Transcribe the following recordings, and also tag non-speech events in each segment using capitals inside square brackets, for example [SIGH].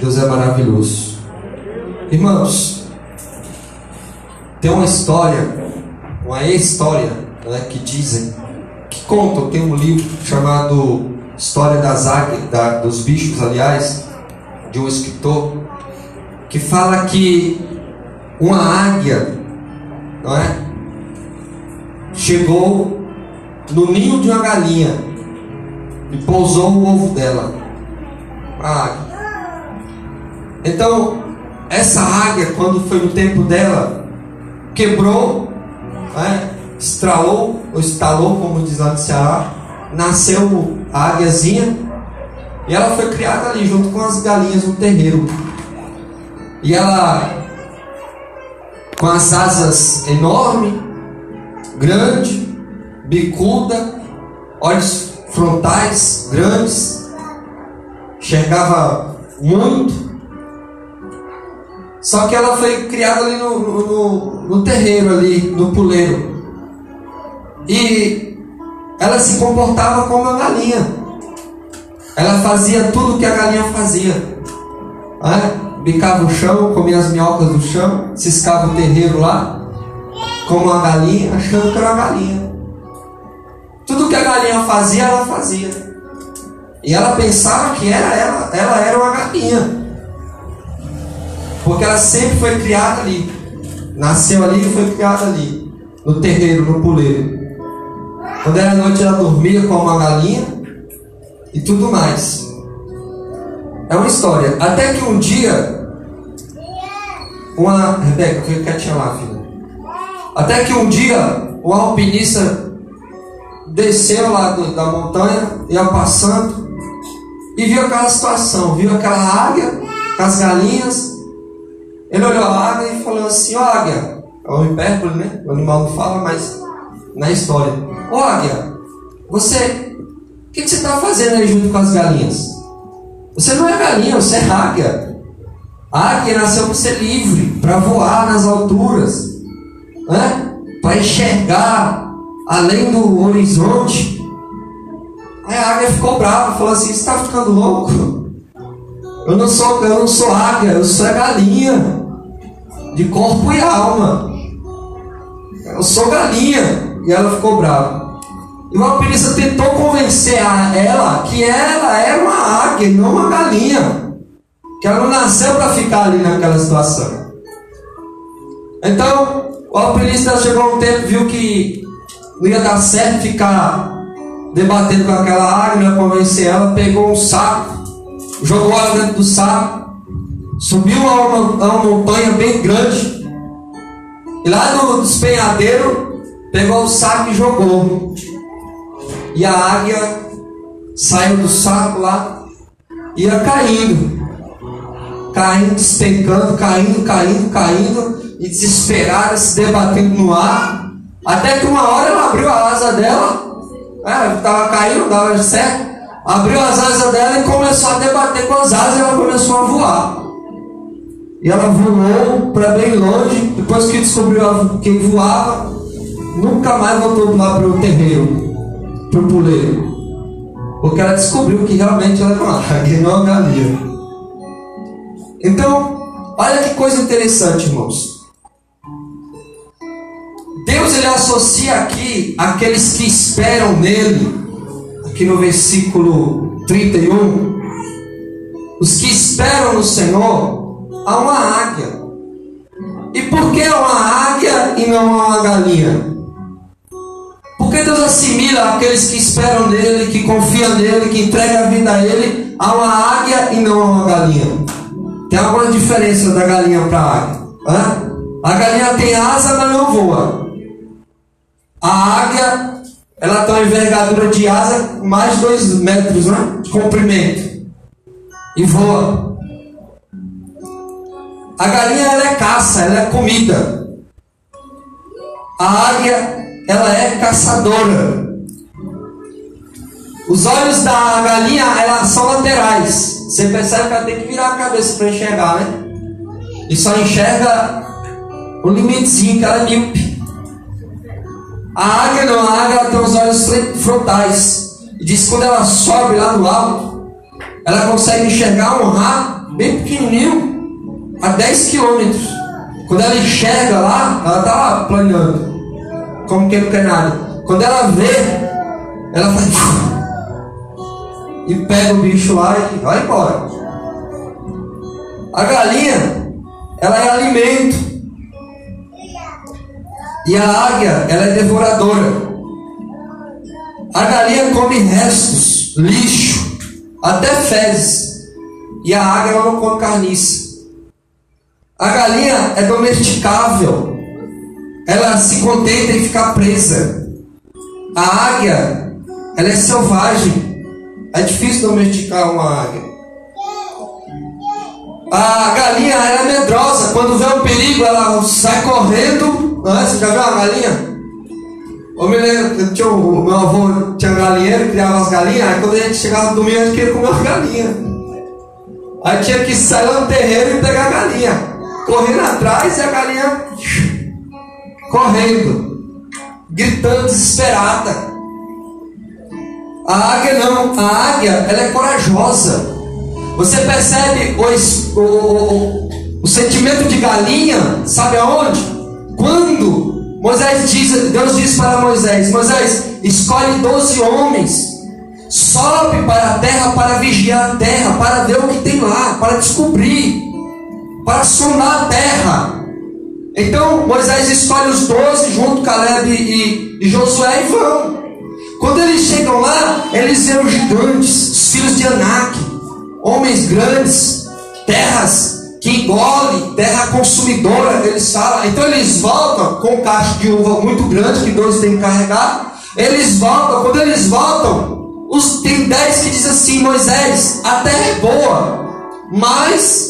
Deus é maravilhoso. Irmãos, tem uma história, uma história, né, que dizem, que contam, tem um livro chamado História das Águias, da, dos Bichos, aliás, de um escritor, que fala que uma águia, não é? Chegou no ninho de uma galinha e pousou o ovo dela. A águia. Então, essa águia, quando foi no tempo dela, quebrou, né? estralou, ou estalou, como diz lá no Ceará, nasceu a águiazinha, e ela foi criada ali junto com as galinhas no terreiro. E ela, com as asas enormes, grande, bicuda, olhos frontais grandes, enxergava muito. Só que ela foi criada ali no, no, no terreiro, ali, no puleiro. E ela se comportava como a galinha. Ela fazia tudo o que a galinha fazia. É? Bicava o chão, comia as minhocas do chão, ciscava o terreiro lá, como a galinha, achando que era uma galinha. Tudo que a galinha fazia, ela fazia. E ela pensava que era ela, ela era uma galinha. Porque ela sempre foi criada ali. Nasceu ali e foi criada ali. No terreiro, no puleiro. Quando era noite ela dormia como uma galinha e tudo mais. É uma história. Até que um dia, uma. Rebeca, fica quietinha lá, filha. Até que um dia, o alpinista desceu lá do, da montanha, ia passando e viu aquela situação, viu aquela águia com as galinhas. Ele olhou a águia e falou assim: Ó, águia, é um hipérbole, né? O animal não fala, mas na história: Ó, águia, você, o que, que você está fazendo aí junto com as galinhas? Você não é galinha, você é águia. A águia nasceu para ser livre, para voar nas alturas, né? para enxergar além do horizonte. Aí a águia ficou brava, falou assim: Você está ficando louco? Eu não sou, eu não sou águia, eu sou a galinha, de corpo e alma. Eu sou galinha. E ela ficou brava. E o alpinista tentou convencer a ela que ela era uma águia não uma galinha. Que ela não nasceu para ficar ali naquela situação. Então, o alpinista chegou um tempo, viu que não ia dar certo ficar debatendo com aquela águia, convencer ela, pegou um saco, jogou ela dentro do saco, subiu a uma, a uma montanha bem grande, e lá no despenhadeiro, pegou o saco e jogou. E a águia saiu do saco lá, ia caindo. Caindo, despencando, caindo, caindo, caindo, e desesperada, se debatendo no ar. Até que uma hora ela abriu a asa dela, estava caindo, dava certo. Abriu as asas dela e começou a debater com as asas e ela começou a voar. E ela voou para bem longe, depois que descobriu que voava, nunca mais voltou lá para o terreiro, para o puleiro. Porque ela descobriu que realmente ela era uma [LAUGHS] águia não uma galinha. Então, olha que coisa interessante, irmãos. Deus ele associa aqui aqueles que esperam nele, aqui no versículo 31, os que esperam no Senhor, a uma águia. E por que uma águia e não uma galinha? Porque Deus assimila aqueles que esperam nele, que confiam nele, que entregam a vida a ele, a uma águia e não a uma galinha. Tem alguma diferença da galinha para a águia? Hã? A galinha tem asa, mas não voa. A águia, ela tem uma envergadura de asa mais 2 metros né? de comprimento. E voa. A galinha, ela é caça, ela é comida. A águia, ela é caçadora. Os olhos da galinha, elas são laterais. Você percebe que ela tem que virar a cabeça para enxergar, né? E só enxerga o limitezinho que ela é míope. A águia não, a águia tem os olhos frontais. E diz que quando ela sobe lá no alto, ela consegue enxergar um rato bem pequenininho a 10 quilômetros. Quando ela enxerga lá, ela está lá planeando, como que não quer nada. Quando ela vê, ela faz [LAUGHS] e pega o bicho lá e vai embora. A galinha, ela é alimento. E a águia, ela é devoradora. A galinha come restos, lixo, até fezes. E a águia ela não come carniça. A galinha é domesticável. Ela se contenta em ficar presa. A águia, ela é selvagem. É difícil domesticar uma águia. A galinha é medrosa. Quando vê um perigo, ela sai correndo. Não é? Você já viu uma galinha? Eu me lembro, tinha, o meu avô tinha um galinheiro, criava as galinhas. Aí quando a gente chegava no domingo, a gente queria comer as galinhas. Aí tinha que sair lá no terreiro e pegar a galinha. Correndo atrás e a galinha correndo, gritando desesperada. A águia não, a águia ela é corajosa. Você percebe o, o, o, sentimento de galinha, sabe aonde? Quando Moisés diz, Deus diz para Moisés: Moisés, escolhe doze homens, sobe para a terra para vigiar a terra, para ver o que tem lá, para descobrir, para sondar a terra. Então Moisés escolhe os doze junto Caleb e, e Josué e vão. Quando eles chegam lá, eles eram gigantes, os filhos de Anak, homens grandes, terras que engole, terra consumidora, eles falam. Então eles voltam com um cacho de uva muito grande que dois têm que carregar. Eles voltam, quando eles voltam, os, tem dez que dizem assim: Moisés, a terra é boa, mas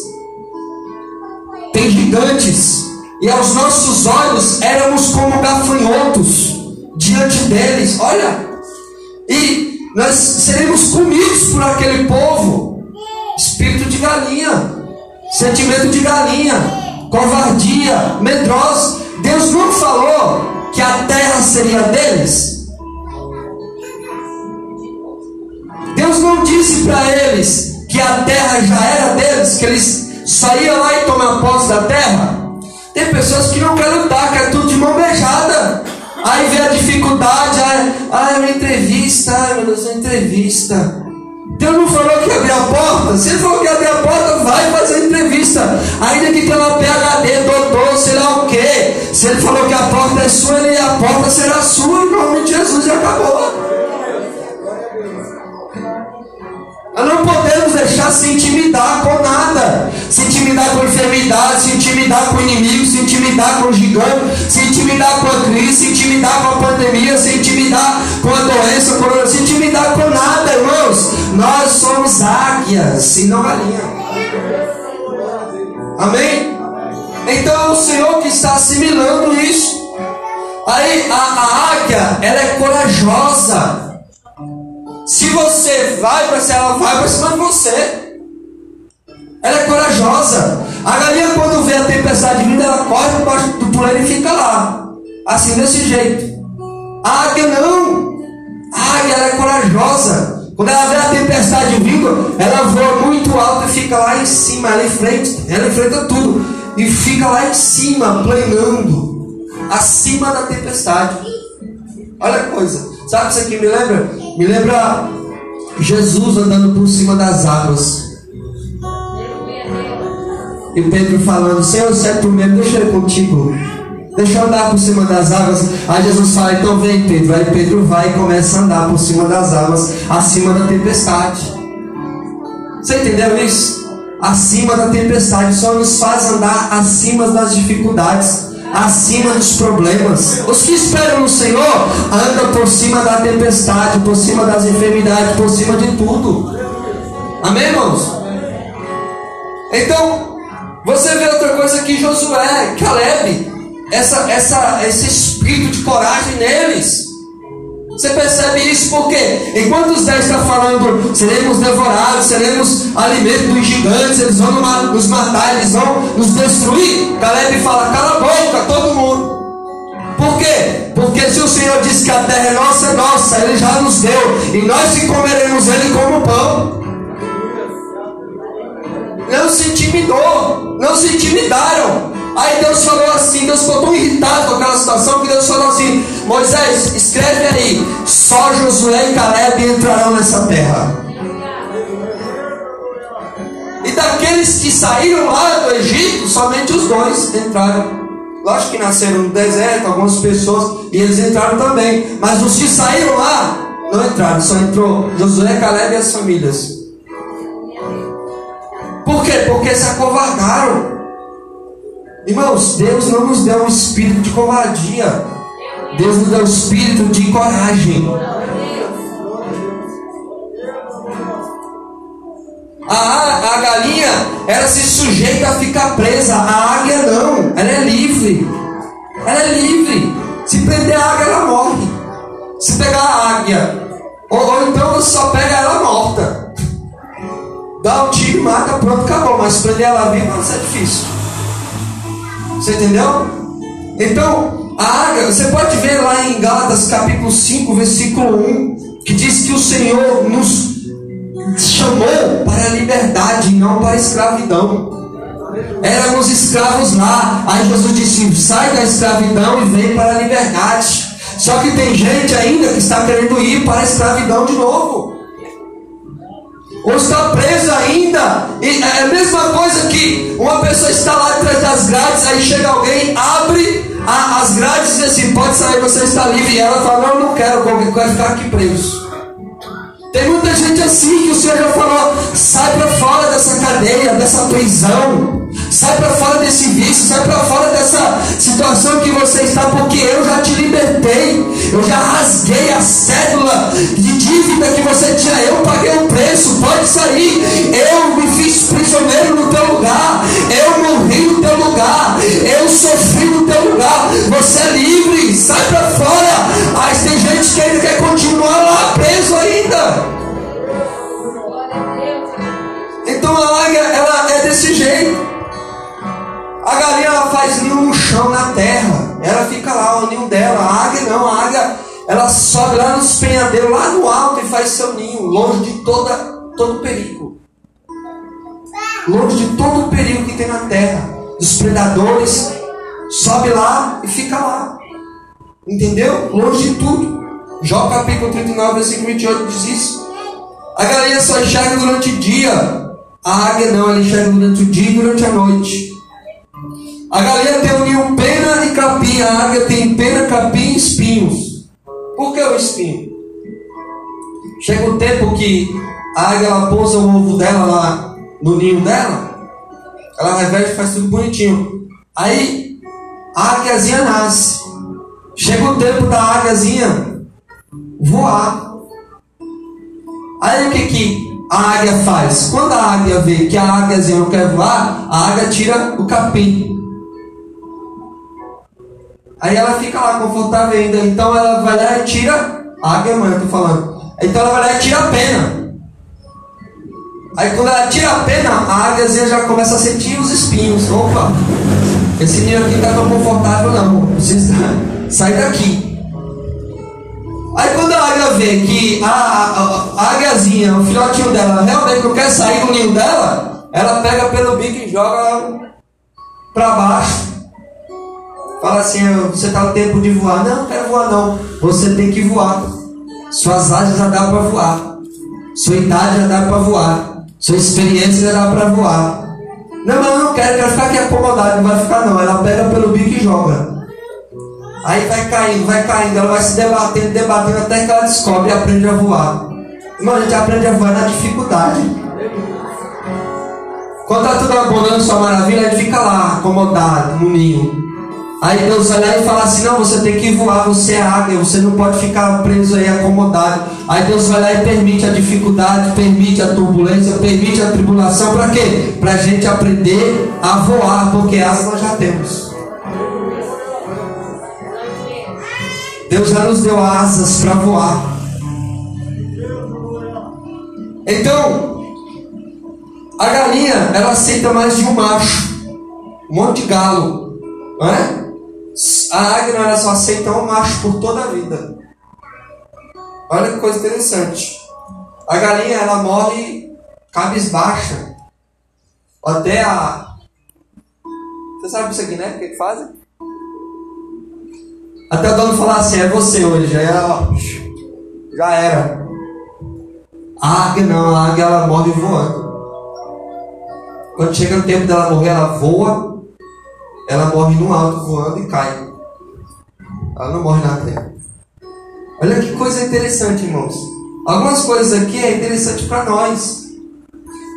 tem gigantes, e aos nossos olhos éramos como gafanhotos diante deles. Olha, e nós seremos comidos por aquele povo. Espírito de galinha, sentimento de galinha, covardia, medrosos. Deus não falou que a terra seria deles. Deus não disse para eles que a terra já era deles, que eles saíam lá e tomavam posse da terra. Tem pessoas que não querem lutar, querem tudo de mão beijada. Aí vem a dificuldade, ai, ai, uma entrevista, ai meu Deus, uma entrevista. Deus não falou que abrir a porta? Se ele falou que abrir a porta, vai fazer entrevista. Ainda que tenha uma PHD, doutor, sei lá o quê. Se ele falou que a porta é sua, ele, a porta será sua, em nome de Jesus, e acabou. Nós não podemos deixar se intimidar com nada. Se intimidar com enfermidade, se intimidar com inimigo, se intimidar com gigante, se intimidar com a crise, se intimidar com a pandemia, se intimidar com a doença, com, se intimidar com nada, irmãos. Nós somos águias e não galinha. Amém? Então é o Senhor que está assimilando isso. Aí a, a águia, ela é corajosa. Se você vai para cima, ela vai para cima de você. Ela é corajosa. A galinha, quando vê a tempestade vindo, ela corre para baixo do puleiro e fica lá. Assim, desse jeito. A águia não. A águia ela é corajosa. Quando ela vê a tempestade vindo, ela voa muito alto e fica lá em cima, ela enfrenta, ela enfrenta tudo. E fica lá em cima, planando. Acima da tempestade. Olha a coisa. Sabe isso aqui me lembra? Me lembra Jesus andando por cima das águas. E Pedro falando, Senhor, se é por mesmo, deixa eu ir contigo. Deixa eu andar por cima das águas. Aí Jesus fala, então vem Pedro. Aí Pedro vai e começa a andar por cima das águas, acima da tempestade. Você entendeu isso? Acima da tempestade. Só nos faz andar acima das dificuldades acima dos problemas. Os que esperam no Senhor andam por cima da tempestade, por cima das enfermidades, por cima de tudo. Amém, irmãos? Então, você vê outra coisa que Josué, Caleb, essa, essa, esse espírito de coragem neles. Você percebe isso porque enquanto os dez estão falando, seremos devorados, seremos alimento dos gigantes, eles vão nos matar, eles vão nos destruir. Caleb fala, cala a boca, todo mundo. Por quê? Porque se o Senhor disse que a terra é nossa, é nossa, Ele já nos deu, e nós que comeremos Ele como pão. intimidou, não se intimidaram. Aí Deus falou assim, Deus ficou tão irritado com aquela situação que Deus falou assim, Moisés, escreve aí, só Josué e Caleb entrarão nessa terra. E daqueles que saíram lá do Egito, somente os dois entraram. Lógico que nasceram no deserto, algumas pessoas, e eles entraram também. Mas os que saíram lá, não entraram, só entrou Josué, Caleb e as famílias. Por quê? Porque se acovardaram. Irmãos, Deus não nos deu um espírito de covardia. Deus nos deu um espírito de coragem. A, a galinha, ela se sujeita a ficar presa. A águia não. Ela é livre. Ela é livre. Se prender a águia, ela morre. Se pegar a águia, ou, ou então você só pega ela morta. Dá um tiro, mata, pronto, acabou. Mas prender ela viva vai ser difícil. Você entendeu? Então, a águia, você pode ver lá em Gálatas capítulo 5, versículo 1, que diz que o Senhor nos chamou para a liberdade, não para a escravidão. Éramos escravos lá. Aí Jesus disse: sai da escravidão e vem para a liberdade. Só que tem gente ainda que está querendo ir para a escravidão de novo. Ou está preso ainda. E é a mesma coisa que uma pessoa está lá atrás das grades, aí chega alguém, abre a, as grades e diz assim: pode sair, você está livre. E ela fala: não, não quero, eu quero ficar aqui preso. Tem muita gente assim que o Senhor já falou: sai para fora dessa cadeia, dessa prisão. Sai para fora desse vício, sai para fora dessa situação que você está, porque eu já te libertei. Eu já rasguei a cédula de dívida que você tinha. Eu paguei o preço, pode sair. Eu me fiz prisioneiro no teu lugar. Eu morri no teu lugar. Eu sofri no teu lugar. Você é livre, sai para fora. Mas tem gente que ainda quer continuar A galinha ela faz ninho no chão, na terra. Ela fica lá, o ninho dela. A águia não, a águia ela sobe lá nos penhadeiros, lá no alto e faz seu ninho, longe de toda, todo perigo. Longe de todo o perigo que tem na terra. Dos predadores. Sobe lá e fica lá. Entendeu? Longe de tudo. Jó capítulo 39, versículo 28 diz isso. A galinha só enxerga durante o dia. A águia não, ela enxerga durante o dia e durante a noite. A galinha tem união pena e capim, a águia tem pena, capim e espinhos. Por que o espinho? Chega o tempo que a águia ela pousa o ovo dela lá no ninho dela, ela reveste e faz tudo bonitinho. Aí a águiazinha nasce. Chega o tempo da águiazinha voar. Aí o que, que a águia faz? Quando a águia vê que a águiazinha não quer voar, a águia tira o capim. Aí ela fica lá confortável ainda. Então ela vai lá e tira. A águia mãe, eu tô falando. Então ela vai lá e tira a pena. Aí quando ela tira a pena, a águiazinha já começa a sentir os espinhos. Opa, esse ninho aqui tá tão confortável não. Precisa [LAUGHS] sair daqui. Aí quando a águia vê que a, a, a águiazinha, o filhotinho dela, realmente não quer sair do ninho dela, ela pega pelo bico e joga para baixo. Fala assim, você está no tempo de voar. Não, não quero voar não. Você tem que voar. Suas asas já dá para voar. Sua idade já dá para voar. Sua experiência já dá para voar. Não, eu não quero, quero ficar aqui acomodado. Não vai ficar não. Ela pega pelo bico e joga. Aí vai caindo, vai caindo. Ela vai se debatendo, debatendo até que ela descobre e aprende a voar. Irmão, a gente aprende a voar na dificuldade. Quando está tudo abundando, sua maravilha, a gente fica lá, acomodado, no ninho. Aí Deus lá e fala assim: não, você tem que voar, você é águia, você não pode ficar preso aí acomodado. Aí Deus vai lá e permite a dificuldade, permite a turbulência, permite a tribulação, para quê? Para a gente aprender a voar, porque asas nós já temos. Deus já nos deu asas para voar. Então, a galinha, ela aceita mais de um macho, um monte de galo, não é? A águia ela só aceita um macho por toda a vida. Olha que coisa interessante. A galinha ela morre cabisbaixa. até a. Você sabe isso aqui, né? O que, que fazem? Até o dono falar assim: é você hoje. Já era. Já era. A águia não, a águia ela morre voando. Quando chega o tempo dela morrer, ela voa, ela morre no alto voando e cai. Ela não morre na terra. Olha que coisa interessante, irmãos. Algumas coisas aqui é interessante para nós.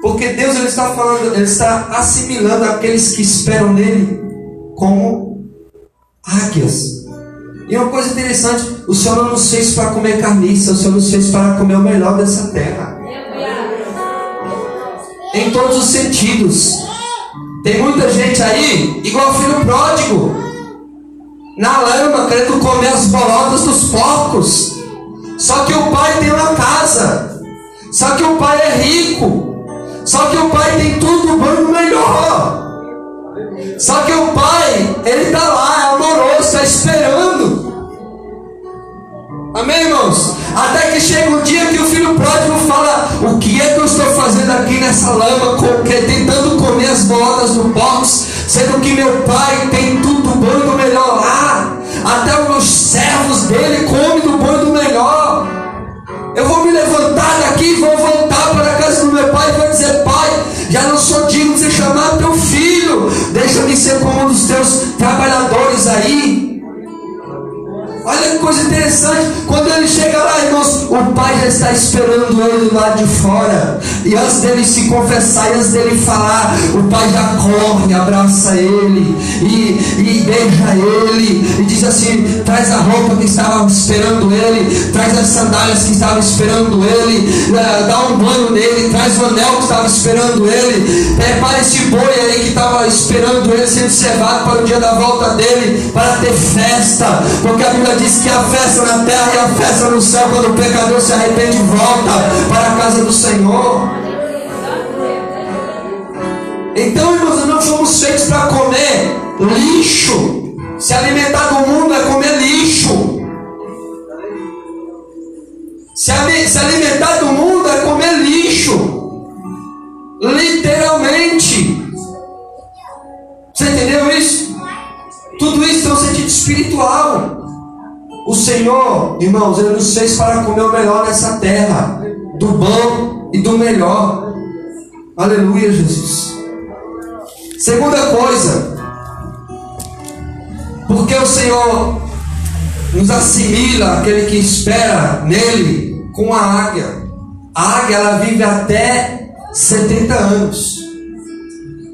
Porque Deus ele está falando, ele está assimilando aqueles que esperam nele como águias. E uma coisa interessante, o Senhor não nos fez para comer carniça, o Senhor nos fez para comer o melhor dessa terra. Em todos os sentidos. Tem muita gente aí, igual filho pródigo, na lama, querendo comer as bolotas dos porcos. Só que o pai tem uma casa. Só que o pai é rico. Só que o pai tem tudo bom e melhor. Só que o pai, ele está Amém, irmãos? Até que chega um dia que o filho pródigo fala: O que é que eu estou fazendo aqui nessa lama, tentando comer as bolas do porcos, sendo que meu pai tem tudo bom e do melhor lá. Até os servos dele comem do bom e do melhor. Eu vou me levantar daqui, vou voltar para a casa do meu pai e vou dizer: Pai, já não sou digno de ser chamado teu filho. Deixa-me ser como um dos teus trabalhadores aí. Olha que coisa interessante. Quando ele chega lá, irmãos, o pai já está esperando ele lá de fora. E antes dele se confessar, e antes dele falar, o pai já corre, abraça ele e, e beija ele. E diz assim: traz a roupa que estava esperando ele, traz as sandálias que estavam esperando ele, eh, dá um banho nele, traz o anel que estava esperando ele, prepara esse boi aí que estava esperando ele sendo cevado para o dia da volta dele, para ter festa. Porque a Bíblia Diz que a festa na terra e a festa no céu quando o pecador se arrepende volta para a casa do Senhor. Então, irmãos, não fomos feitos para comer lixo. Se alimentar do mundo é comer lixo. Se, se alimentar do mundo é comer lixo. Literalmente. Você entendeu isso? Tudo isso tem um sentido espiritual. O Senhor, irmãos, Ele nos fez para comer o melhor nessa terra, do bom e do melhor. Aleluia, Jesus. Segunda coisa, porque o Senhor nos assimila aquele que espera nele com a águia. A águia ela vive até 70 anos.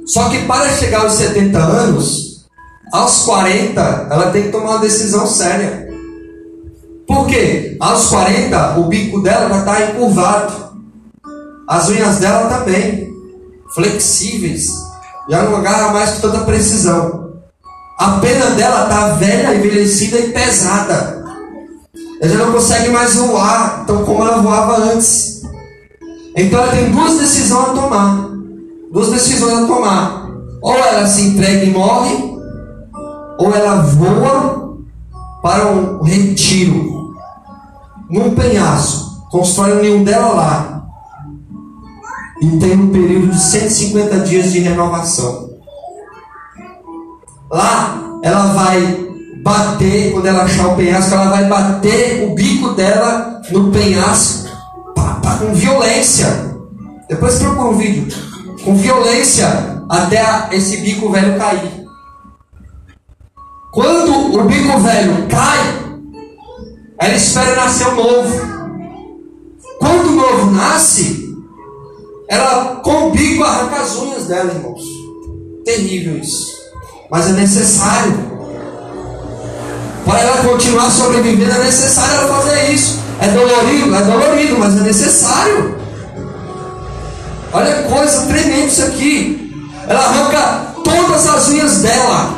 Só que para chegar aos 70 anos, aos 40, ela tem que tomar uma decisão séria. Por quê? Aos 40, o bico dela já está encurvado. As unhas dela também. Flexíveis. Já não agarra mais com tanta precisão. A pena dela está velha, envelhecida e pesada. Ela já não consegue mais voar, então como ela voava antes. Então ela tem duas decisões a tomar. Duas decisões a tomar. Ou ela se entrega e morre, ou ela voa para um retiro num penhasco, constrói um ninho dela lá. E tem um período de 150 dias de renovação. Lá, ela vai bater, quando ela achar o penhasco, ela vai bater o bico dela no penhasco pá, pá, com violência. Depois procura um vídeo. Com violência até esse bico velho cair. Quando o bico velho cai, ela espera nascer o novo. Quando o novo nasce, ela com o bico arranca as unhas dela, irmãos. Terrível isso. Mas é necessário. Para ela continuar sobrevivendo, é necessário ela fazer isso. É dolorido, é dolorido, mas é necessário. Olha coisa tremenda isso aqui. Ela arranca todas as unhas dela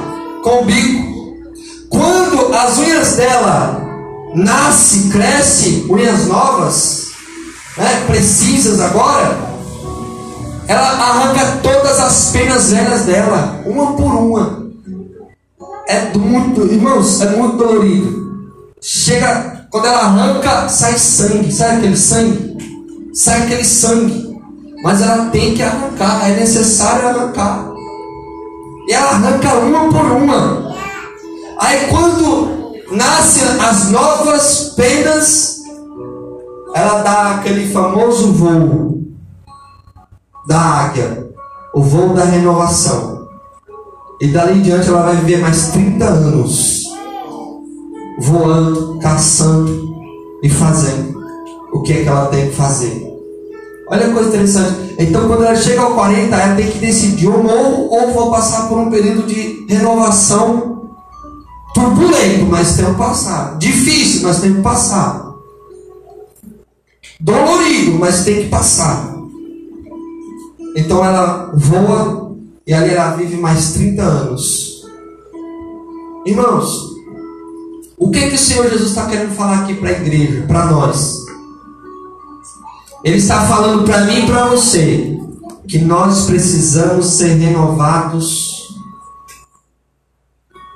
com o bico. Quando as unhas dela nasce, cresce, unhas novas, né, precisas agora, ela arranca todas as penas velhas dela, uma por uma. É muito, irmãos, é muito dolorido. Chega, quando ela arranca, sai sangue, sai aquele sangue? Sai aquele sangue. Mas ela tem que arrancar, é necessário arrancar. E ela arranca uma por uma. Aí quando nascem as novas penas, ela dá aquele famoso voo da águia, o voo da renovação. E dali em diante ela vai viver mais 30 anos voando, caçando e fazendo o que é que ela tem que fazer. Olha que coisa interessante. Então, quando ela chega ao 40, ela tem que decidir: ou morro ou vou passar por um período de renovação turbulento, mas tem que passar. Difícil, mas tem que passar. Dolorido, mas tem que passar. Então ela voa e ali ela vive mais 30 anos. Irmãos, o que, que o Senhor Jesus está querendo falar aqui para a igreja, para nós? Ele está falando para mim e para você que nós precisamos ser renovados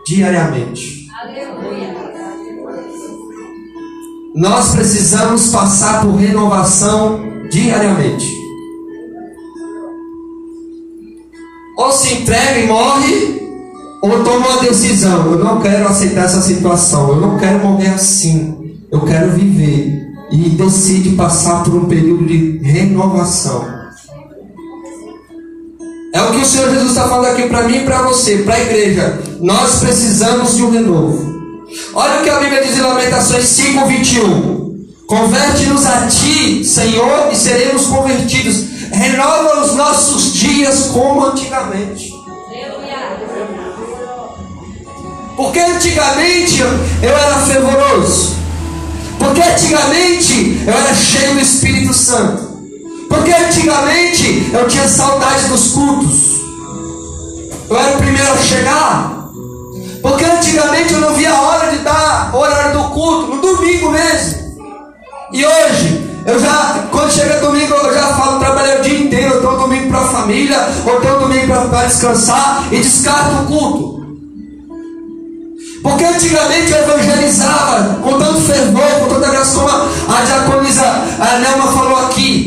diariamente. Nós precisamos passar por renovação diariamente. Ou se entrega e morre, ou toma uma decisão. Eu não quero aceitar essa situação. Eu não quero morrer assim. Eu quero viver e decide passar por um período de renovação. É o que o Senhor Jesus está falando aqui para mim e para você, para a igreja. Nós precisamos de um renovo. Olha o que a Bíblia diz em Lamentações 5, 21. Converte-nos a ti, Senhor, e seremos convertidos. Renova os nossos dias como antigamente. Porque antigamente eu era fervoroso. Porque antigamente eu era cheio do Espírito Santo. Porque antigamente eu tinha saudade dos cultos. Eu era o primeiro a chegar. Porque antigamente eu não via a hora de dar o horário do culto, no domingo mesmo. E hoje, eu já, quando chega domingo, eu já falo, trabalhei o dia inteiro, eu domingo para a família, ou tenho domingo para descansar e descarto o culto. Porque antigamente eu evangelizava com tanto fervor, com tanta graça, como a diaconisa a Nelma falou aqui.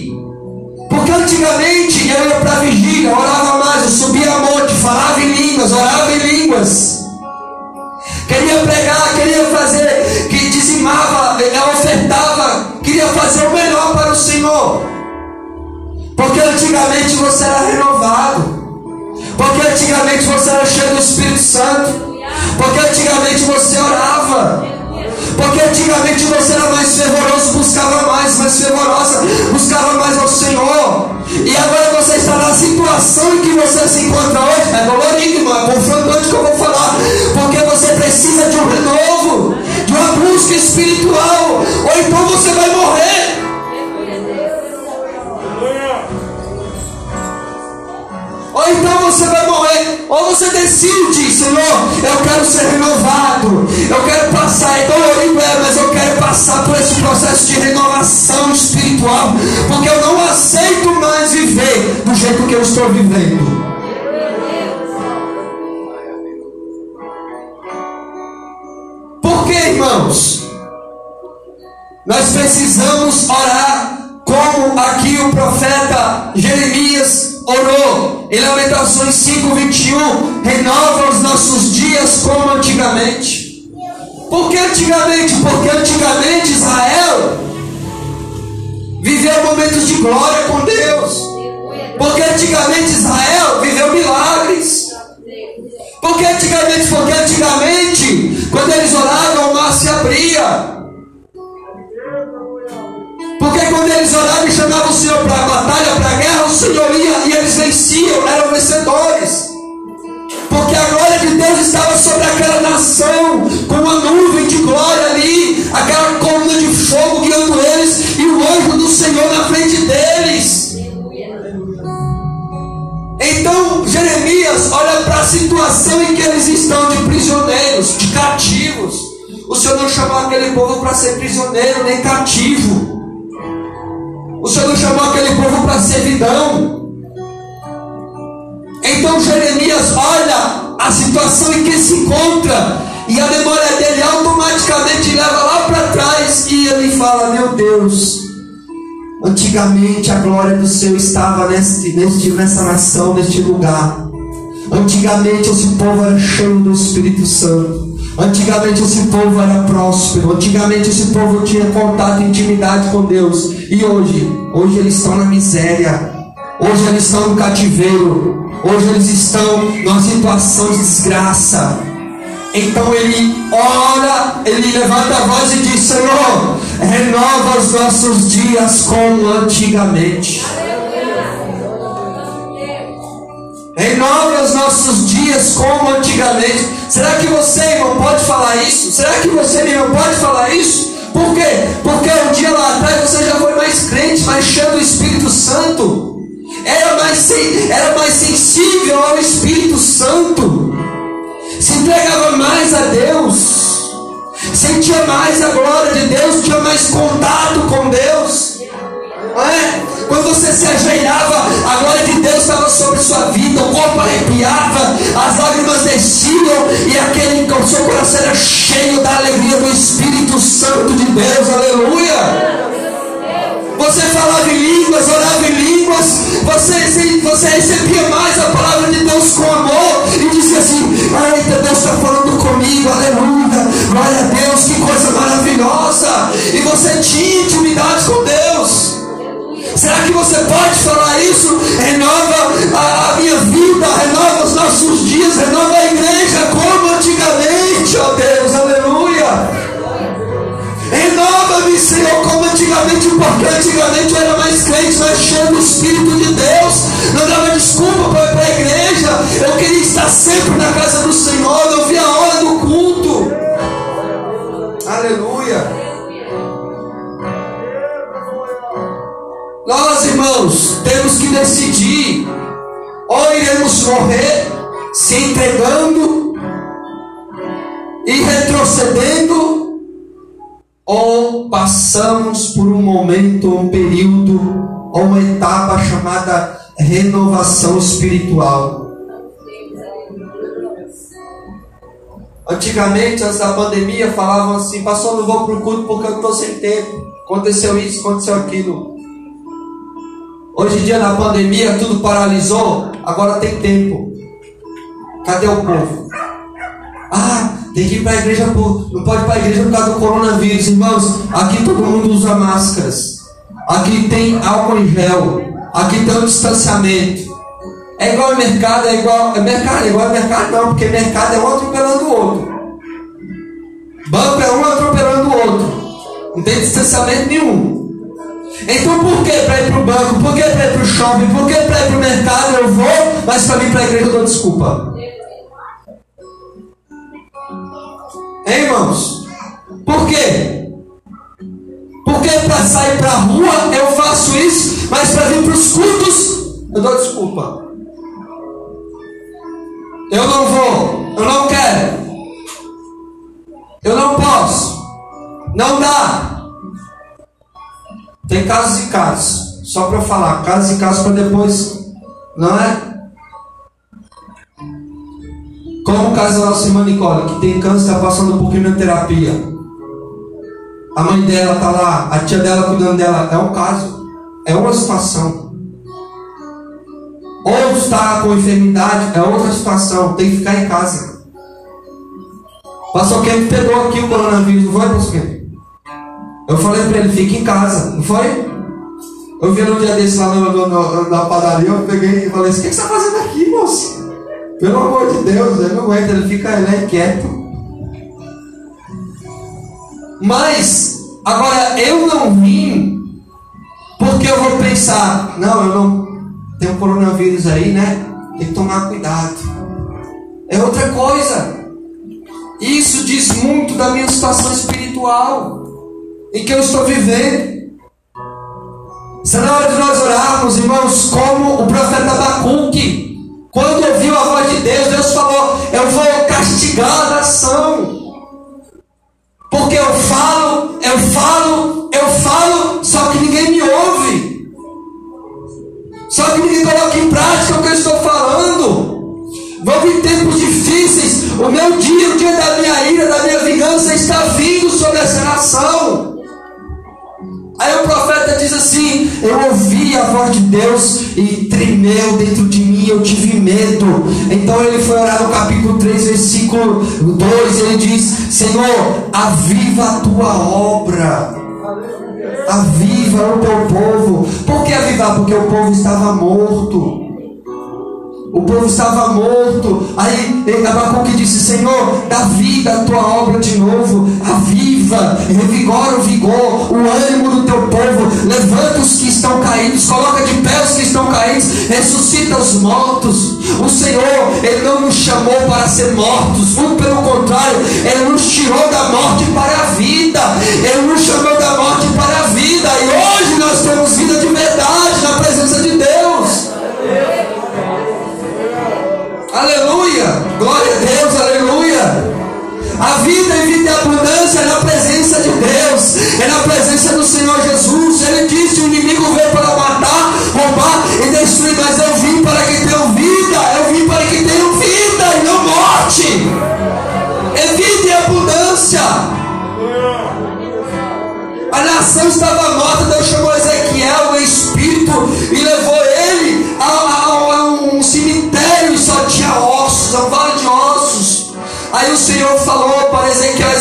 Porque antigamente eu ia para a vigília, orava mais, eu subia a monte, falava em línguas, orava em línguas. Queria pregar, queria fazer, que dizimava, ofertava, queria fazer o melhor para o Senhor. Porque antigamente você era renovado. Porque antigamente você era cheio do Espírito Santo. Porque antigamente você orava. Porque antigamente você era mais fervoroso, buscava mais, mais fervorosa, buscava mais ao Senhor. E agora você está na situação em que você se encontra hoje. É dolorido, irmão, é confrontante que eu vou falar. Porque você precisa de um renovo, de uma busca espiritual. Ou então você vai morrer. Ou então você vai morrer. Ou você decide, Senhor, eu quero ser renovado. Eu quero passar, é dolorido, é, mas eu quero passar por esse processo de renovação espiritual. Porque eu não aceito mais viver do jeito que eu estou vivendo. Por que, irmãos? Nós precisamos orar como aqui o profeta Jeremias orou em Lamentações 5:21, renova os nossos dias como antigamente. Por que antigamente? Porque antigamente Israel viveu momentos de glória com Deus. Porque antigamente Israel viveu milagres. Porque antigamente, porque antigamente, quando eles oravam, o mar se abria. Porque quando eles oravam e chamavam o Senhor para a batalha, para a guerra, o Senhor ia e eles venciam, eram vencedores. Porque a glória de Deus estava sobre aquela nação, com uma nuvem de glória ali, aquela coluna de fogo guiando eles, e o anjo do Senhor na frente deles. Então Jeremias olha para a situação em que eles estão de prisioneiros, de cativos. O Senhor não chamou aquele povo para ser prisioneiro nem cativo. O Senhor chamou aquele povo para servidão. Então Jeremias olha a situação em que se encontra e a memória dele automaticamente leva lá para trás e ele fala: Meu Deus, Antigamente a glória do Senhor estava neste, neste, nessa nação, neste lugar. Antigamente esse povo era cheio do Espírito Santo. Antigamente esse povo era próspero. Antigamente esse povo tinha contato e intimidade com Deus. E hoje, hoje eles estão na miséria. Hoje eles estão no cativeiro. Hoje eles estão numa situação de desgraça. Então ele ora, ele levanta a voz e diz: Senhor, renova os nossos dias como antigamente. Renova os nossos dias como antigamente. Será que você, irmão, pode falar isso? Será que você, irmão, pode falar isso? Por quê? Porque um dia lá atrás você já foi mais crente, mais cheio do Espírito Santo. Era mais, era mais sensível ao Espírito Santo. Se entregava mais a Deus. Sentia mais a glória de Deus, tinha mais contato com Deus. É? Quando você se ajoelhava, a glória de Deus estava sobre sua vida, o corpo arrepiava, as lágrimas desciam e aquele o seu coração era cheio da alegria do Espírito Santo de Deus. Aleluia! Você falava em línguas, orava em línguas, você, você recebia mais a palavra de Deus com amor e dizia assim: Eita, Deus está falando comigo, aleluia, glória a Deus, que coisa maravilhosa. E você tinha intimidade com Deus. Será que você pode falar isso? Renova a, a minha vida, renova os nossos dias, renova a igreja como antigamente, ó Deus, aleluia. Renova-me, Senhor, como antigamente, porque antigamente eu era mais crente, mais cheio do Espírito de Deus. Não dava desculpa para ir para a igreja. Eu queria estar sempre na casa do Senhor. Eu via a hora do culto. Aleluia. Nós, irmãos, temos que decidir: ou iremos morrer se entregando e retrocedendo, ou passamos por um momento, um período, ou uma etapa chamada renovação espiritual. Antigamente, antes da pandemia, falavam assim: Pastor, não vou para o culto porque eu estou sem tempo. Aconteceu isso, aconteceu aquilo. Hoje em dia, na pandemia, tudo paralisou. Agora tem tempo. Cadê o povo? Ah, tem que ir para a igreja. Por... Não pode ir para a igreja por causa do coronavírus. Irmãos, aqui todo mundo usa máscaras. Aqui tem álcool em gel. Aqui tem um distanciamento. É igual ao mercado, é igual. É mercado, é igual ao mercado, não, porque mercado é um atropelando o outro. Banco é um atropelando o outro. Não tem distanciamento nenhum. Então por que para ir para o banco? Por que para ir para o shopping? Por que para ir para o mercado eu vou, mas para vir para a igreja eu dou desculpa? Hein, irmãos? Por quê? Porque para sair para a rua eu faço isso, mas para vir para os cultos eu dou desculpa. Eu não vou, eu não quero, eu não posso, não dá. Tem casos e casos. Só para falar, casos e casos para depois. Não é? Como o caso da nossa irmã Nicole, que tem câncer, está passando por quimioterapia. A mãe dela está lá, a tia dela cuidando dela. É um caso, é uma situação. Ou está com enfermidade, é outra situação, tem que ficar em casa. Pastor Kemp pegou aqui o coronavírus, não foi, pastor? Eu falei para ele, fique em casa, não foi? Eu vi no dia desse lá no, na padaria, eu peguei e falei assim, o que, você está fazendo aqui, moço? Pelo amor de Deus, ele não aguenta, ele fica ele é quieto. Mas, agora eu não vim porque eu vou pensar, não, eu não tem um coronavírus aí, né? Tem que tomar cuidado. É outra coisa. Isso diz muito da minha situação espiritual em que eu estou vivendo. Está na hora de nós orarmos, irmãos, como o profeta Abacuque, quando ouviu a voz de Deus, Deus falou: Eu vou castigar a nação. Porque eu falo, eu falo, eu falo, só que ninguém me ouve. Só que ninguém coloca em prática o que eu estou falando. Vou vir tempos difíceis. O meu dia, o dia da minha ira, da minha vingança está vindo sobre essa nação. Aí o profeta diz assim: Eu ouvi a voz de Deus e tremeu dentro de mim, eu tive medo. Então ele foi orar no capítulo 3, versículo 2. Ele diz: Senhor, aviva a tua obra. Aviva o teu povo. Por que avivar? Porque o povo estava morto. O povo estava morto. Aí Abacuque disse: Senhor, dá vida à tua obra de novo. Aviva, revigora o vigor, o ânimo do teu povo. Levanta os que estão caídos, coloca de pé os que estão caídos, ressuscita os mortos. O Senhor, Ele não nos chamou para ser mortos, muito pelo contrário, Ele nos tirou da morte para a vida. Ele nos chamou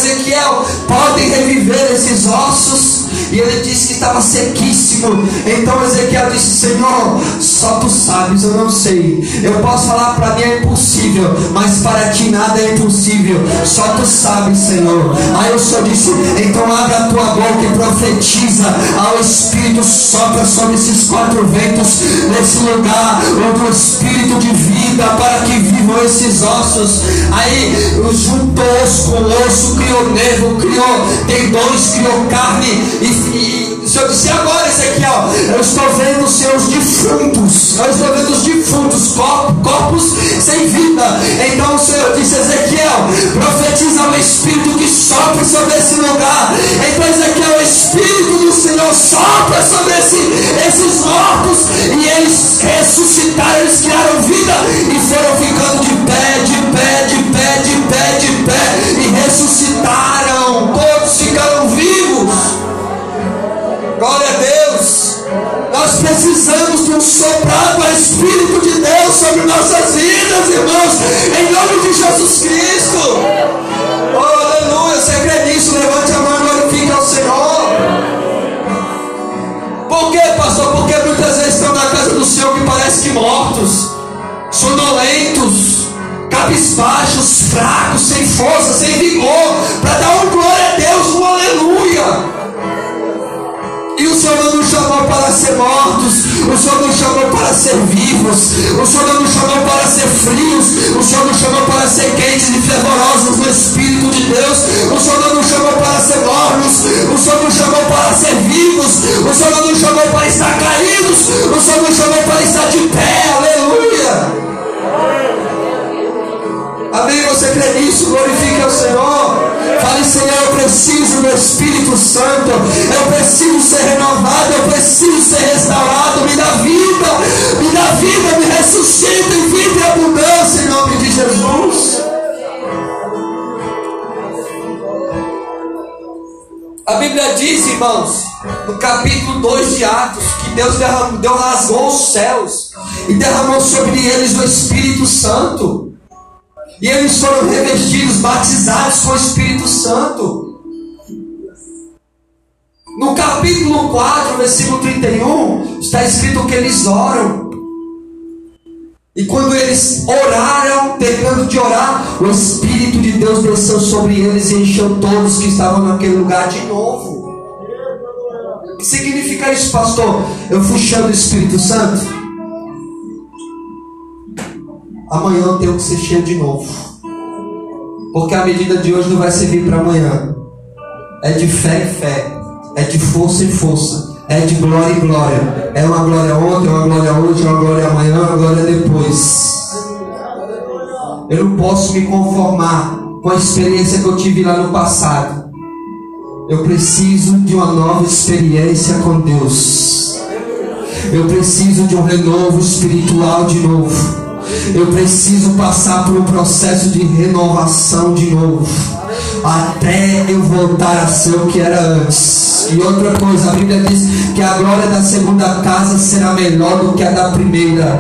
Ezequiel: podem reviver esses ossos? E ele disse que estava sequíssimo. Então Ezequiel disse: Senhor, só tu sabes, eu não sei. Eu posso falar para mim é impossível, mas para ti nada é impossível. Só tu sabes, Senhor. Aí o Senhor disse: Então abre a tua boca e profetiza ao Espírito, sopra sobre esses quatro ventos nesse lugar, onde o Espírito de vida, para que vivam esses ossos. Aí juntou osso com osso, criou nervo, criou tendões, criou carne e e o Senhor disse agora, Ezequiel, eu estou vendo os seus defuntos, eu estou vendo os defuntos, corpos sem vida. Então o Senhor disse, Ezequiel, profetiza o Espírito que sopra sobre esse lugar. Então Ezequiel, o Espírito do Senhor sopra sobre esse, esses mortos e eles ressuscitaram, eles criaram vida e foram ficando de pé, de pé, de pé, de pé, sobre nossas vidas, irmãos, em nome de Jesus Cristo. Oh, aleluia. Você crê nisso? Levante a mão e glorifique ao Senhor. Por quê, pastor? Porque muitas vezes estão na casa do Senhor que parece que mortos, sonolentos, cabisbaixos, fracos, sem força, sem vigor, para dar um glória a Deus, um aleluia. Senhor não nos chamou para ser mortos, o Senhor nos chamou para ser vivos, o Senhor não nos chamou para ser frios, o Senhor nos chamou para ser quentes e fervorosos no Espírito de Deus, o Senhor não nos chamou para ser mornos, o Senhor nos chamou para ser vivos, o Senhor não nos chamou para estar caídos, o Senhor nos chamou para estar de pé, aleluia. Amém? Você crê nisso? Glorifique ao Senhor. Fale, Senhor, eu preciso do Espírito Santo. Eu preciso ser renovado. Eu preciso ser restaurado. Me dá vida. Me dá vida. Me ressuscita em vida e abundância em nome de Jesus. A Bíblia diz, irmãos, no capítulo 2 de Atos, que Deus derramou, Deus rasgou os céus e derramou sobre eles o Espírito Santo. E eles foram revestidos, batizados com o Espírito Santo. No capítulo 4, versículo 31, está escrito que eles oram. E quando eles oraram, terminando de orar, o Espírito de Deus desceu sobre eles e encheu todos que estavam naquele lugar de novo. O que significa isso, pastor? Eu fui cheio do Espírito Santo? Amanhã eu tenho que ser cheio de novo. Porque a medida de hoje não vai servir para amanhã. É de fé em fé. É de força em força. É de glória em glória. É uma glória ontem, é uma glória hoje, é uma glória amanhã, é uma glória depois. Eu não posso me conformar com a experiência que eu tive lá no passado. Eu preciso de uma nova experiência com Deus. Eu preciso de um renovo espiritual de novo. Eu preciso passar por um processo de renovação de novo. até eu voltar a ser o que era antes. E outra coisa, a Bíblia diz que a glória da segunda casa será melhor do que a da primeira.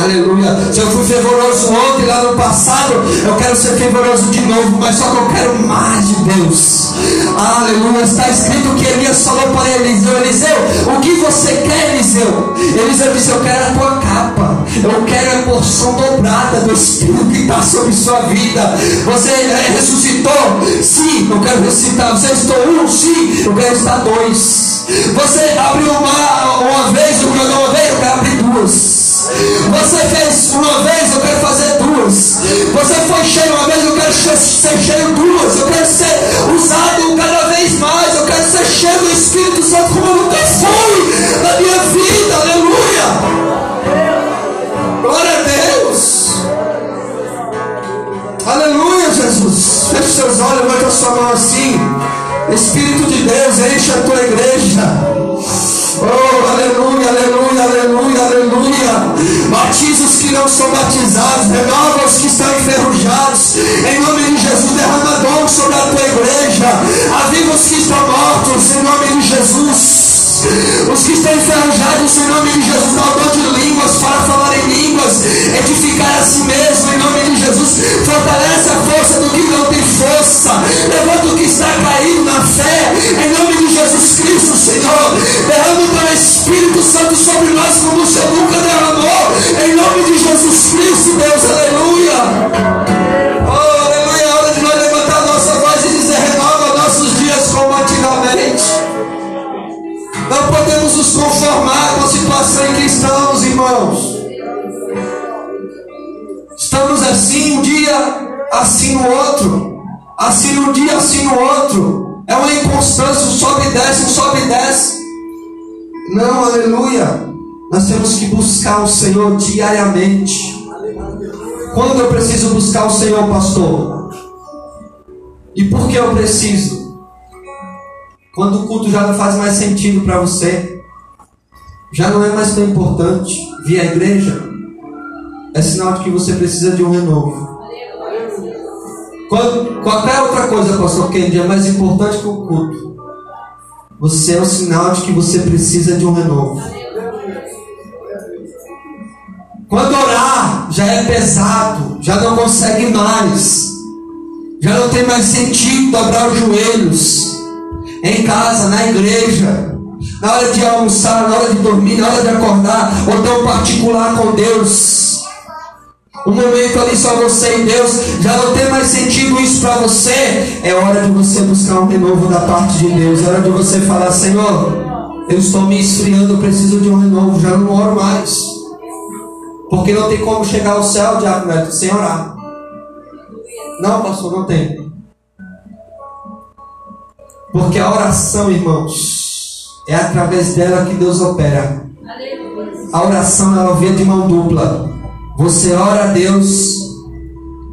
Aleluia. Se eu fui fervoroso ontem, lá no passado, eu quero ser fervoroso de novo, mas só que eu quero mais de Deus. Aleluia. Está escrito que Elias falou para Eliseu: Eliseu, o que você quer, Eliseu? Eliseu disse: Eu quero a tua capa. Eu quero a porção dobrada do Espírito que está sobre sua vida. Você ressuscitou? Sim, eu quero ressuscitar. Você estou um? Sim, eu quero estar dois. Você abriu uma, uma vez, uma vez, eu quero abrir duas. Você fez uma vez, eu quero fazer duas. Você foi cheio uma vez, eu quero ser cheio duas. Eu quero ser usado cada vez mais. Eu quero ser cheio do Espírito Santo como eu nunca fui na minha vida. Renova os que estão enferrujados. Em nome de Jesus, derrama dom sobre a tua igreja. Aviva os que estão mortos, em nome de Jesus. Os que estão enferrujados, em nome de Jesus, dá dom de línguas para falar edificar a si mesmo, em nome de Jesus. Fortalece a força do que não tem força. Levanta o que está caído na fé, em nome de Jesus Cristo, Senhor. Derrama o teu Espírito Santo sobre nós como o Senhor nunca derramou, em nome de Jesus Cristo, Deus, aleluia. Não podemos nos conformar com a situação em que estamos, irmãos. Dia, assim no outro. Assim no dia, assim no outro. É uma inconstância, um sobe e desce, um sobe e desce. Não, aleluia. Nós temos que buscar o Senhor diariamente. Quando eu preciso buscar o Senhor, pastor? E por que eu preciso? Quando o culto já não faz mais sentido para você, já não é mais tão importante vir à igreja, é sinal de que você precisa de um renovo. Quando, qualquer outra coisa, pastor Kendi, é mais importante que o culto. Você é o sinal de que você precisa de um renovo. Quando orar já é pesado, já não consegue mais, já não tem mais sentido dobrar os joelhos, em casa, na igreja, na hora de almoçar, na hora de dormir, na hora de acordar, ou tão particular com Deus. Um momento ali só você e Deus, já não tem mais sentido isso para você. É hora de você buscar um renovo da parte de Deus. É hora de você falar: Senhor, eu estou me esfriando, preciso de um renovo, já não oro mais. Porque não tem como chegar ao céu, Diabo Neto, sem orar. Não, pastor, não tem. Porque a oração, irmãos, é através dela que Deus opera. A oração uma via de mão dupla. Você ora a Deus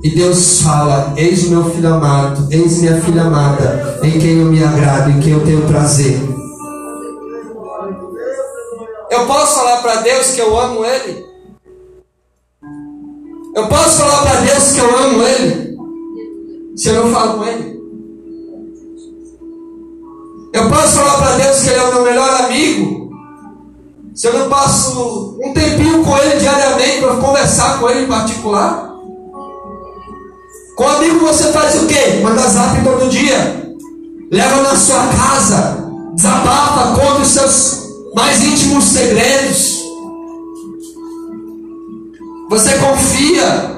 e Deus fala: Eis o meu filho amado, eis minha filha amada, em quem eu me agrado, em quem eu tenho prazer. Eu posso falar para Deus que eu amo Ele? Eu posso falar para Deus que eu amo Ele? Se eu não falo com Ele? Eu posso falar para Deus que Ele é o meu melhor amigo. Se eu não passo um tempinho com Ele diariamente para conversar com Ele em particular. Com amigo você faz o quê? Manda zap todo dia. Leva na sua casa. Desabafa, conta os seus mais íntimos segredos. Você confia.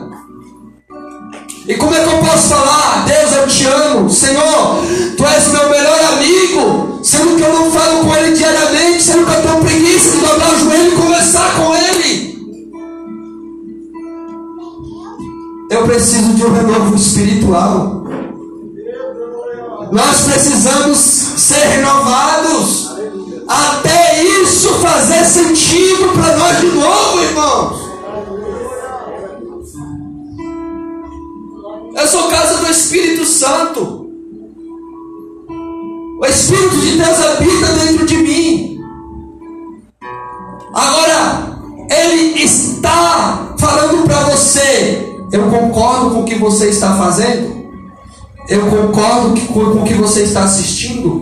E como é que eu posso falar? Deus, eu te amo. Senhor, tu és meu melhor amigo. Sendo que eu não conversar com ele. Eu preciso de um renovo espiritual. Nós precisamos ser renovados. Até isso fazer sentido para nós de novo, irmãos. Eu sou casa do Espírito Santo. O Espírito de Deus habita dentro de mim. Agora, Ele está falando para você. Eu concordo com o que você está fazendo. Eu concordo com o que você está assistindo.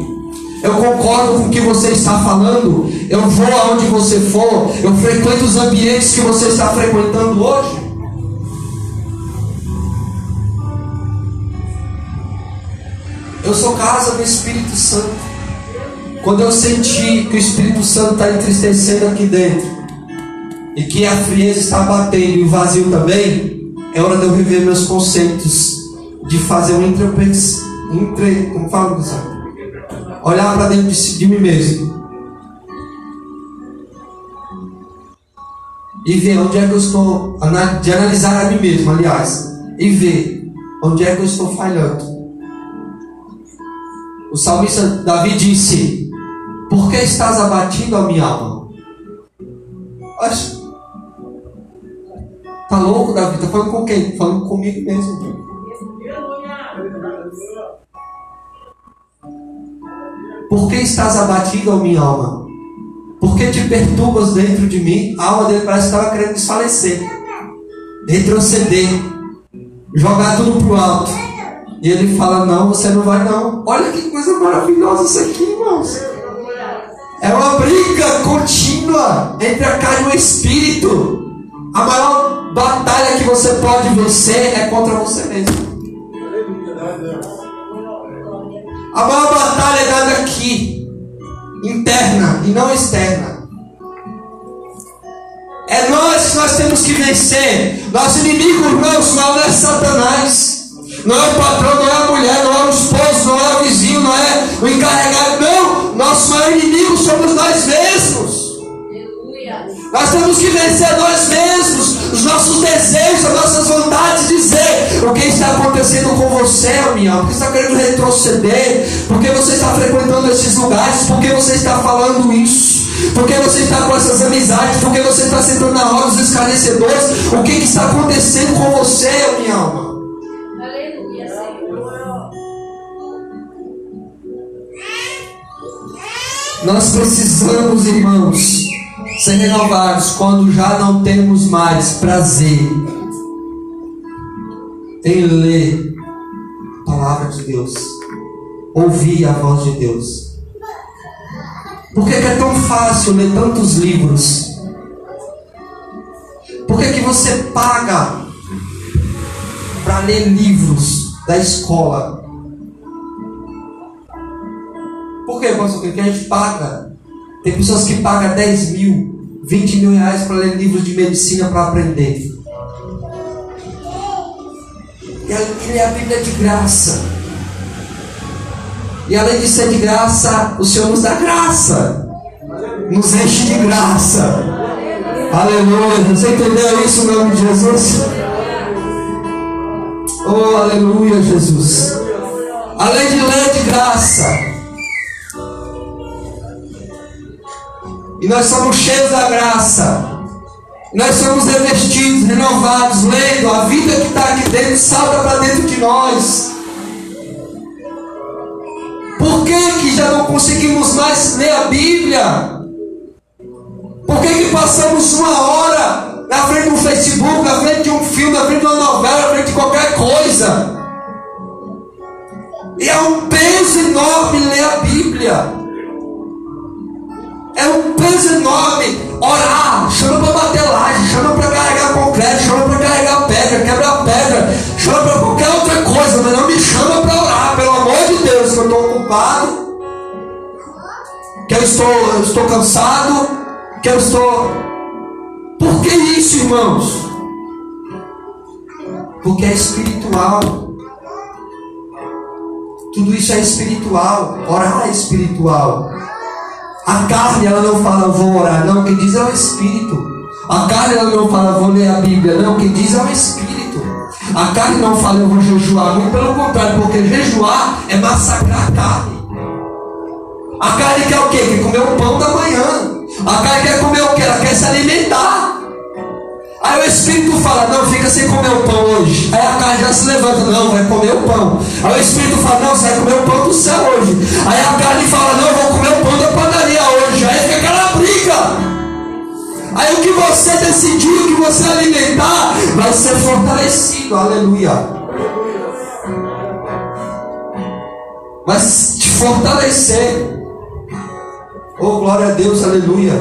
Eu concordo com o que você está falando. Eu vou aonde você for. Eu frequento os ambientes que você está frequentando hoje. Eu sou casa do Espírito Santo. Quando eu senti que o Espírito Santo está entristecendo aqui dentro, e que a frieza está batendo e o vazio também, é hora de eu rever meus conceitos, de fazer um. Entre, como fala, Olhar para dentro de, de mim mesmo. E ver onde é que eu estou, de analisar a mim mesmo, aliás, e ver onde é que eu estou falhando o salmista Davi disse: Por que estás abatido, a minha alma? Oxe, tá louco, Davi? Tá falando com quem? Falando comigo mesmo. Por que estás abatido, a minha alma? Por que te perturbas dentro de mim? A alma dele parece que estava querendo desfalecer, retroceder, jogar tudo pro alto. E ele fala: Não, você não vai, não. Olha que coisa maravilhosa isso aqui, irmãos. É uma briga contínua entre a carne e o espírito. A maior batalha que você pode vencer é contra você mesmo. A maior batalha é dada aqui, interna e não externa. É nós que nós temos que vencer. Nosso inimigo, irmãos, não é Satanás não é o patrão, não é a mulher, não é o esposo, não é o vizinho, não é o encarregado. Não, nosso maior inimigo somos nós mesmos. Nós temos que vencer nós mesmos, os nossos desejos, as nossas vontades, dizer o que está acontecendo com você, minha alma, porque está querendo retroceder, porque você está frequentando esses lugares, porque você está falando isso. Porque você está com essas amizades, porque você está sentando na roda dos esclarecedores, o que, que está acontecendo com você, minha alma? Nós precisamos, irmãos, ser renovados quando já não temos mais prazer em ler a palavra de Deus, ouvir a voz de Deus. Por que, é tão fácil ler tantos livros? Por que, que você paga para ler livros da escola? Que, pastor? Porque a gente paga. Tem pessoas que pagam 10 mil, 20 mil reais para ler livros de medicina para aprender. E ele é a Bíblia de graça. E além de ser de graça, o Senhor nos dá graça. Nos enche de graça. Aleluia. Você entendeu isso em nome de Jesus? Oh, aleluia, Jesus. Além de ler de graça, E nós somos cheios da graça. Nós somos revestidos, renovados, lendo. A vida que está aqui dentro salta para dentro de nós. Por que, que já não conseguimos mais ler a Bíblia? Por que, que passamos uma hora na frente do Facebook, na frente de um filme, na frente de uma novela, na frente de qualquer coisa? E é um peso enorme ler a Bíblia. É um peso enorme. Orar, chama para bater laje, chama para carregar concreto, chama para carregar pedra, quebrar pedra, chama para qualquer outra coisa, mas não me chama para orar, pelo amor de Deus, que eu estou ocupado, que eu estou, eu estou cansado, que eu estou. Por que isso, irmãos? Porque é espiritual. Tudo isso é espiritual. Orar é espiritual. A carne, ela não fala, vou orar. Não, quem diz é o Espírito. A carne, ela não fala, vou ler a Bíblia. Não, quem diz é o Espírito. A carne não fala, eu vou jejuar. Muito pelo contrário, porque jejuar é massacrar a carne. A carne quer o quê? Quer comer o pão da manhã. A carne quer comer o quê? Ela quer se alimentar. Aí o Espírito fala, não, fica sem comer o pão hoje. Aí a carne já se levanta, não, vai comer o pão. Aí o Espírito fala, não, você vai comer o pão do céu hoje. Aí a carne fala, não, vou comer o pão da padaria Aí o que você decidir, o que você alimentar, vai ser fortalecido. Aleluia. mas te fortalecer. Oh, glória a Deus, aleluia.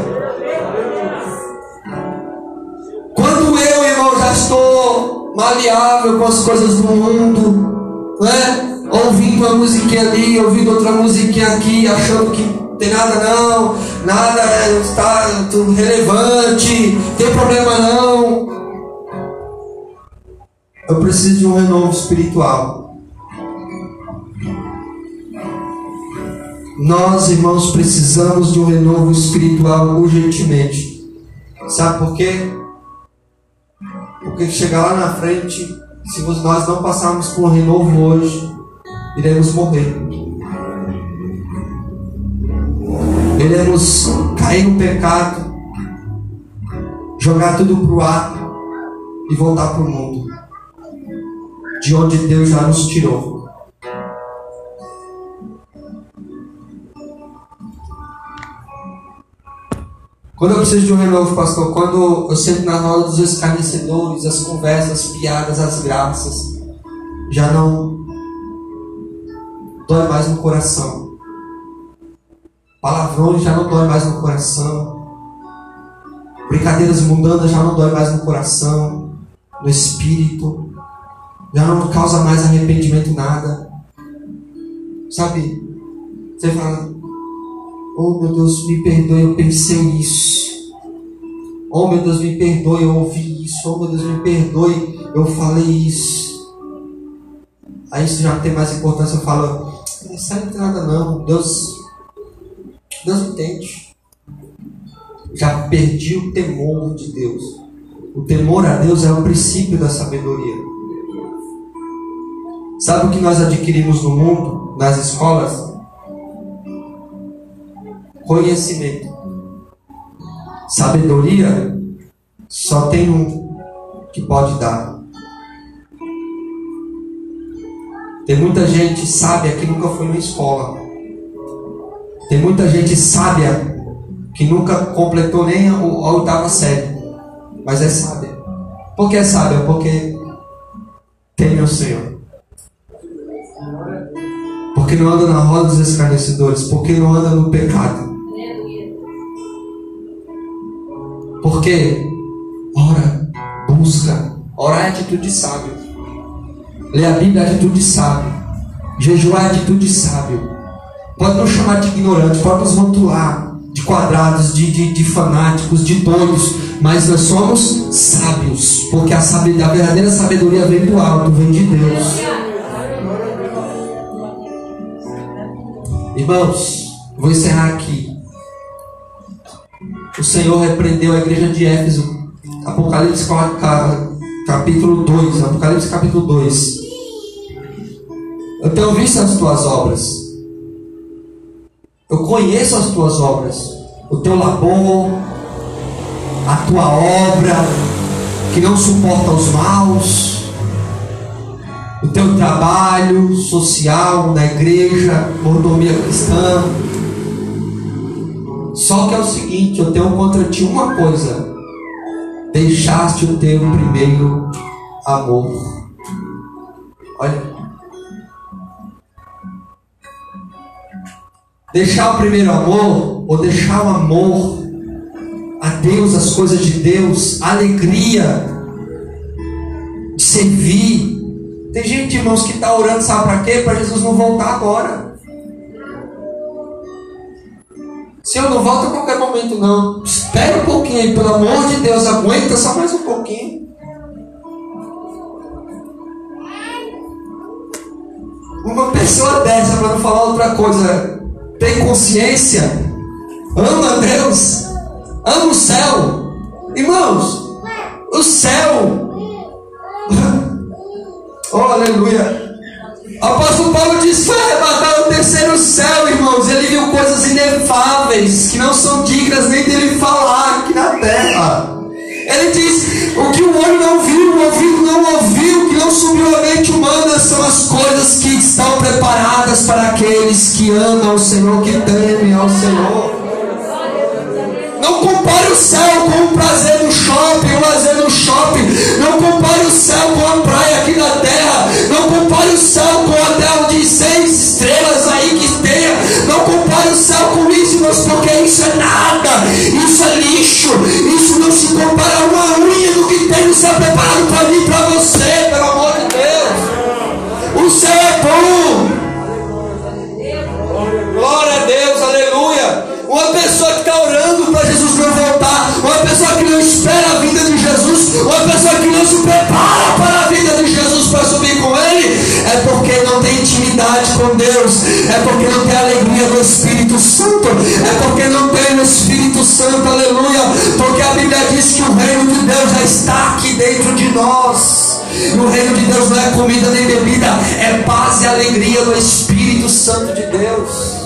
Quando eu, irmão, já estou maleável com as coisas do mundo, né? ouvindo uma musiquinha ali, ouvindo outra musiquinha aqui, achando que tem nada não, nada está relevante, tem problema não. Eu preciso de um renovo espiritual. Nós, irmãos, precisamos de um renovo espiritual urgentemente. Sabe por quê? Porque chegar lá na frente, se nós não passarmos por um renovo hoje, iremos morrer. Iremos cair no pecado, jogar tudo para o ar e voltar para o mundo, de onde Deus já nos tirou. Quando eu preciso de um renovo, pastor, quando eu sento na roda dos escarnecedores, as conversas, as piadas, as graças, já não dói mais no coração. Palavrões já não dói mais no coração. Brincadeiras mundanas já não dói mais no coração, no espírito. Já não causa mais arrependimento nada. Sabe? Você fala, oh meu Deus, me perdoe, eu pensei isso. Oh meu Deus, me perdoe, eu ouvi isso. Oh meu Deus, me perdoe, eu falei isso. Aí isso já não tem mais importância, eu falo, isso não tem nada não. Deus, Deus entende. Já perdi o temor de Deus. O temor a Deus é o princípio da sabedoria. Sabe o que nós adquirimos no mundo, nas escolas? Conhecimento. Sabedoria só tem um que pode dar. Tem muita gente sábia que nunca foi na escola. Tem muita gente sábia que nunca completou nem a, oitava série. Mas é sábia. Por que é sábia? Porque teme o Senhor. Porque não anda na roda dos escarnecedores. Porque não anda no pecado. Porque ora, busca. Orar é atitude sábia. Ler a Bíblia é atitude sábio. Jejuar é atitude sábio. Pode nos chamar de ignorantes, pode nos rotular de quadrados, de, de, de fanáticos, de doidos, mas nós somos sábios, porque a, sabedoria, a verdadeira sabedoria vem do alto, vem de Deus. Irmãos, vou encerrar aqui. O Senhor repreendeu a igreja de Éfeso, Apocalipse capítulo 2, Apocalipse capítulo 2. Eu tenho visto as tuas obras. Eu conheço as tuas obras. O teu labor, a tua obra, que não suporta os maus, o teu trabalho social na igreja, mordomia cristã. Só que é o seguinte, eu tenho contra ti uma coisa: deixaste o teu primeiro amor. Olha, Deixar o primeiro amor, ou deixar o amor a Deus, as coisas de Deus, a alegria de servir. Tem gente, irmãos, que está orando, sabe para quê? Para Jesus não voltar agora. Senhor, não volta a qualquer momento, não. Espera um pouquinho aí, pelo amor de Deus, aguenta só mais um pouquinho. Uma pessoa dessa, para não falar outra coisa, tem consciência, ama Deus, ama o céu. Irmãos, o céu. [LAUGHS] oh, aleluia. Apóstolo Paulo diz: foi arrebatado o terceiro céu, irmãos. Ele viu coisas inefáveis que não são dignas nem dele falar aqui na terra. Ele diz: o que o olho não viu, o ouvido não ouviu, que não subiu a mente são as coisas que estão preparadas para aqueles que amam ao Senhor, que temem ao Senhor. Não compare o céu com o prazer no shopping, o lazer no shopping. Não compare o céu com a praia aqui na terra. Não compare o céu com a terra de seis estrelas aí que tenha. Não compare o céu com isso, porque isso é nada. Isso é lixo. Isso não se compara a uma unha do que tem no céu preparado para mim e para você. Prepara para a vida de Jesus para subir com Ele, é porque não tem intimidade com Deus, é porque não tem alegria do Espírito Santo, é porque não tem o Espírito Santo, aleluia, porque a Bíblia diz que o reino de Deus já está aqui dentro de nós. No reino de Deus não é comida nem bebida, é paz e alegria do Espírito Santo de Deus.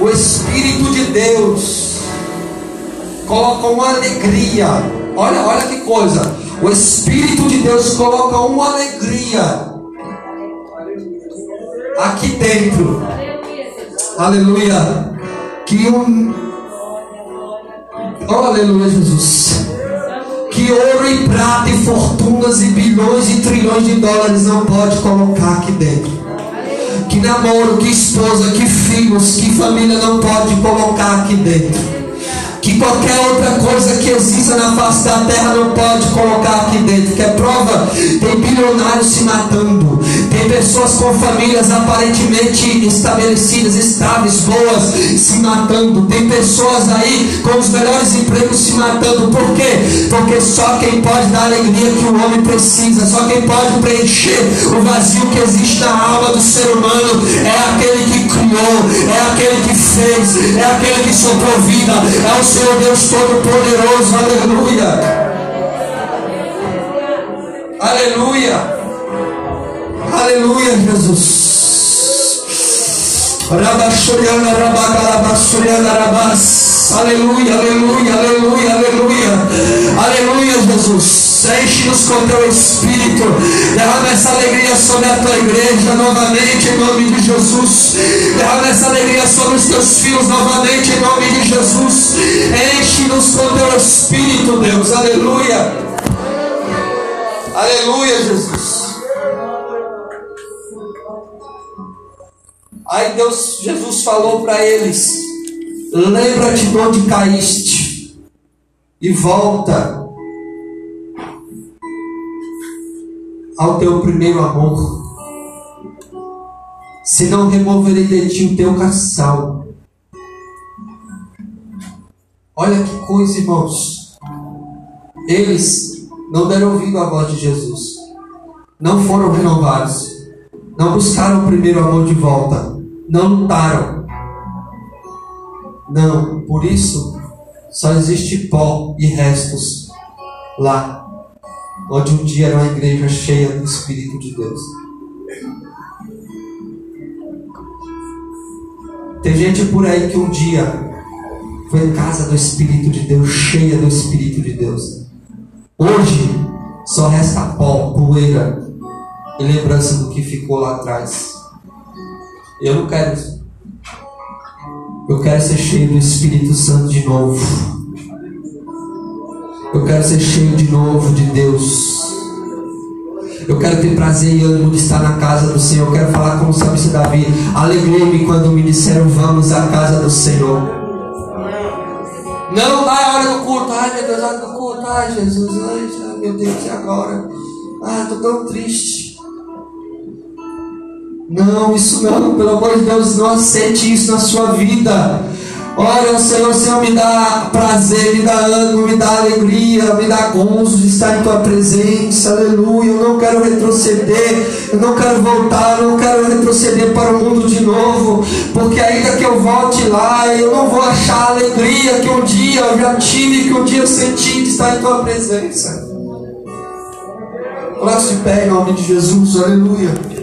O Espírito de Deus coloca uma alegria. Olha, olha que coisa. O Espírito de Deus coloca uma alegria aqui dentro. Aleluia. Que um. Oh, aleluia, Jesus. Que ouro e prata e fortunas e bilhões e trilhões de dólares não pode colocar aqui dentro. Que namoro, que esposa, que filhos, que família não pode colocar aqui dentro que qualquer outra coisa que exista na face da terra não pode colocar aqui dentro. Que é prova, tem bilionários se matando, tem pessoas com famílias aparentemente estabelecidas, estáveis, boas, se matando, tem pessoas aí com os melhores empregos se matando. Por quê? Porque só quem pode dar alegria que o homem precisa, só quem pode preencher o vazio que existe na alma do ser humano é aquele que criou, é aquele que fez, é aquele que soprou vida, é o Senhor Deus Todo-Poderoso, aleluia. Aleluia. Aleluia, Jesus. Aleluia, aleluia, aleluia, aleluia. Aleluia, Jesus. Enche-nos com teu Espírito. Derrama essa alegria sobre a tua igreja novamente, em nome de Jesus. Derrama essa alegria sobre os teus filhos novamente, em nome de Jesus. Enche-nos com teu Espírito, Deus. Aleluia. Aleluia, Jesus. Aí Deus, Jesus falou para eles: Lembra-te de onde caíste e volta ao teu primeiro amor. Senão removerei de ti o teu caçal. Olha que coisa, irmãos. Eles não deram ouvido à voz de Jesus. Não foram renovados. Não buscaram o primeiro amor de volta não lutaram. Não, por isso só existe pó e restos lá, onde um dia era uma igreja cheia do Espírito de Deus. Tem gente por aí que um dia foi casa do Espírito de Deus, cheia do Espírito de Deus. Hoje só resta pó, poeira e lembrança do que ficou lá atrás. Eu não quero. Eu quero ser cheio do Espírito Santo de novo. Eu quero ser cheio de novo de Deus. Eu quero ter prazer e ânimo de estar na casa do Senhor. Eu quero falar como sabe se Davi. Alegrei-me quando me disseram vamos à casa do Senhor. Não, a hora do culto. Ai meu Deus, hora do culto. Ai Jesus, ai meu Deus, e agora? Ah, estou tão triste. Não, isso não, pelo amor de Deus, não aceite isso na sua vida. Olha, Senhor, Senhor, me dá prazer, me dá ânimo, me dá alegria, me dá gozo de estar em tua presença, aleluia. Eu não quero retroceder, eu não quero voltar, eu não quero retroceder para o mundo de novo, porque ainda que eu volte lá, eu não vou achar a alegria que um dia eu já tive, que um dia eu senti de estar em tua presença. Braço de pé em nome de Jesus, aleluia.